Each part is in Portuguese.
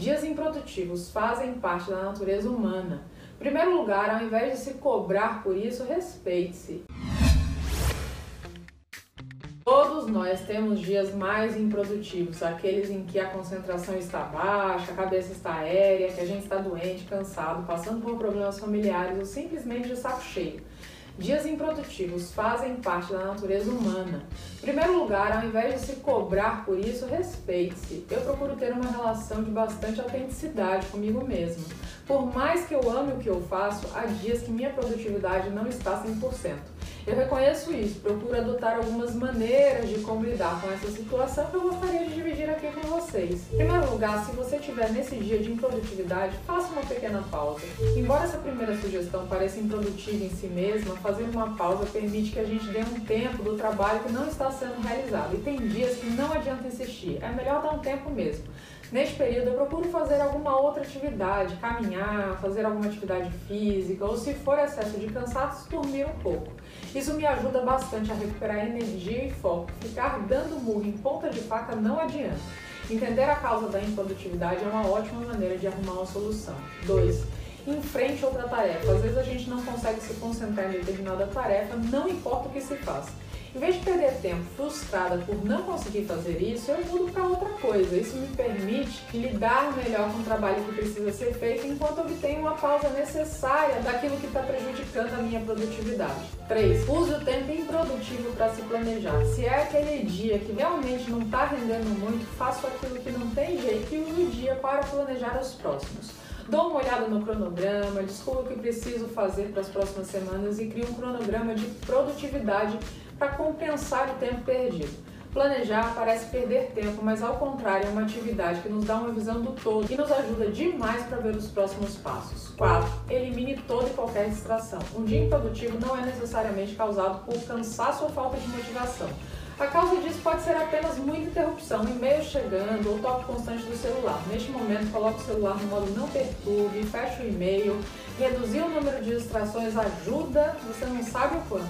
Dias improdutivos fazem parte da natureza humana. Em primeiro lugar, ao invés de se cobrar por isso, respeite-se. Todos nós temos dias mais improdutivos, aqueles em que a concentração está baixa, a cabeça está aérea, que a gente está doente, cansado, passando por problemas familiares ou simplesmente de saco cheio. Dias improdutivos fazem parte da natureza humana. Em primeiro lugar, ao invés de se cobrar por isso, respeite-se. Eu procuro ter uma relação de bastante autenticidade comigo mesmo. Por mais que eu ame o que eu faço, há dias que minha produtividade não está 100%. Eu reconheço isso, procuro adotar algumas maneiras de como lidar com essa situação que eu gostaria de dividir aqui com vocês. Em primeiro lugar, se você estiver nesse dia de improdutividade, faça uma pequena pausa. Embora essa primeira sugestão pareça improdutiva em si mesma, fazer uma pausa permite que a gente dê um tempo do trabalho que não está sendo realizado. E tem dias que não adianta insistir, é melhor dar um tempo mesmo. Neste período, eu procuro fazer alguma outra atividade, caminhar, fazer alguma atividade física, ou se for excesso de cansaço, dormir um pouco. Isso me ajuda bastante a recuperar energia e foco. Ficar dando murro em ponta de faca não adianta. Entender a causa da improdutividade é uma ótima maneira de arrumar uma solução. 2. Enfrente outra tarefa. Às vezes a gente não consegue se concentrar em determinada tarefa, não importa o que se faça. Em vez de perder tempo frustrada por não conseguir fazer isso, eu mudo para outra coisa. Isso me permite lidar melhor com o trabalho que precisa ser feito enquanto obtenho uma pausa necessária daquilo que está prejudicando a minha produtividade. 3. Use o tempo improdutivo para se planejar. Se é aquele dia que realmente não está rendendo muito, faço aquilo que não tem jeito e use o dia para planejar os próximos. Dou uma olhada no cronograma, descubro o que preciso fazer para as próximas semanas e crio um cronograma de produtividade para compensar o tempo perdido. Planejar parece perder tempo, mas ao contrário, é uma atividade que nos dá uma visão do todo e nos ajuda demais para ver os próximos passos. 4. Elimine toda e qualquer distração. Um dia improdutivo não é necessariamente causado por cansaço ou falta de motivação. A causa disso pode ser apenas muita interrupção, e-mail chegando ou toque constante do celular. Neste momento, coloque o celular no modo não perturbe, feche o e-mail. Reduzir o número de distrações ajuda, você não sabe o quanto.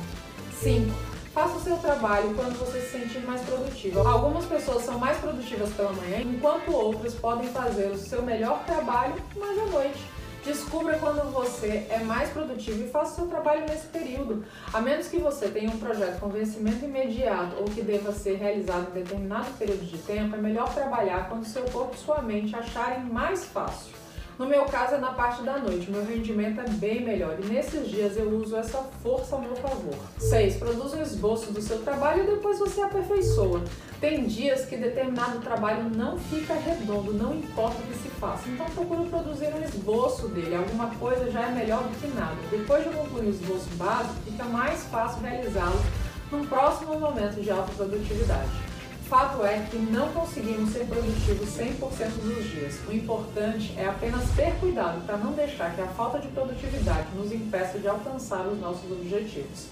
5. Faça o seu trabalho quando você se sentir mais produtivo. Algumas pessoas são mais produtivas pela manhã, enquanto outras podem fazer o seu melhor trabalho mais à noite. Descubra quando você é mais produtivo e faça o seu trabalho nesse período. A menos que você tenha um projeto com vencimento imediato ou que deva ser realizado em determinado período de tempo, é melhor trabalhar quando seu corpo e sua mente acharem mais fácil. No meu caso é na parte da noite, meu rendimento é bem melhor e nesses dias eu uso essa força ao meu favor. 6. Produza um esboço do seu trabalho e depois você aperfeiçoa. Tem dias que determinado trabalho não fica redondo, não importa o que se faça. Então procuro produzir um esboço dele, alguma coisa já é melhor do que nada. Depois de concluir o esboço básico, fica mais fácil realizá-lo num próximo momento de alta produtividade fato é que não conseguimos ser produtivos 100% dos dias. O importante é apenas ter cuidado para não deixar que a falta de produtividade nos impeça de alcançar os nossos objetivos.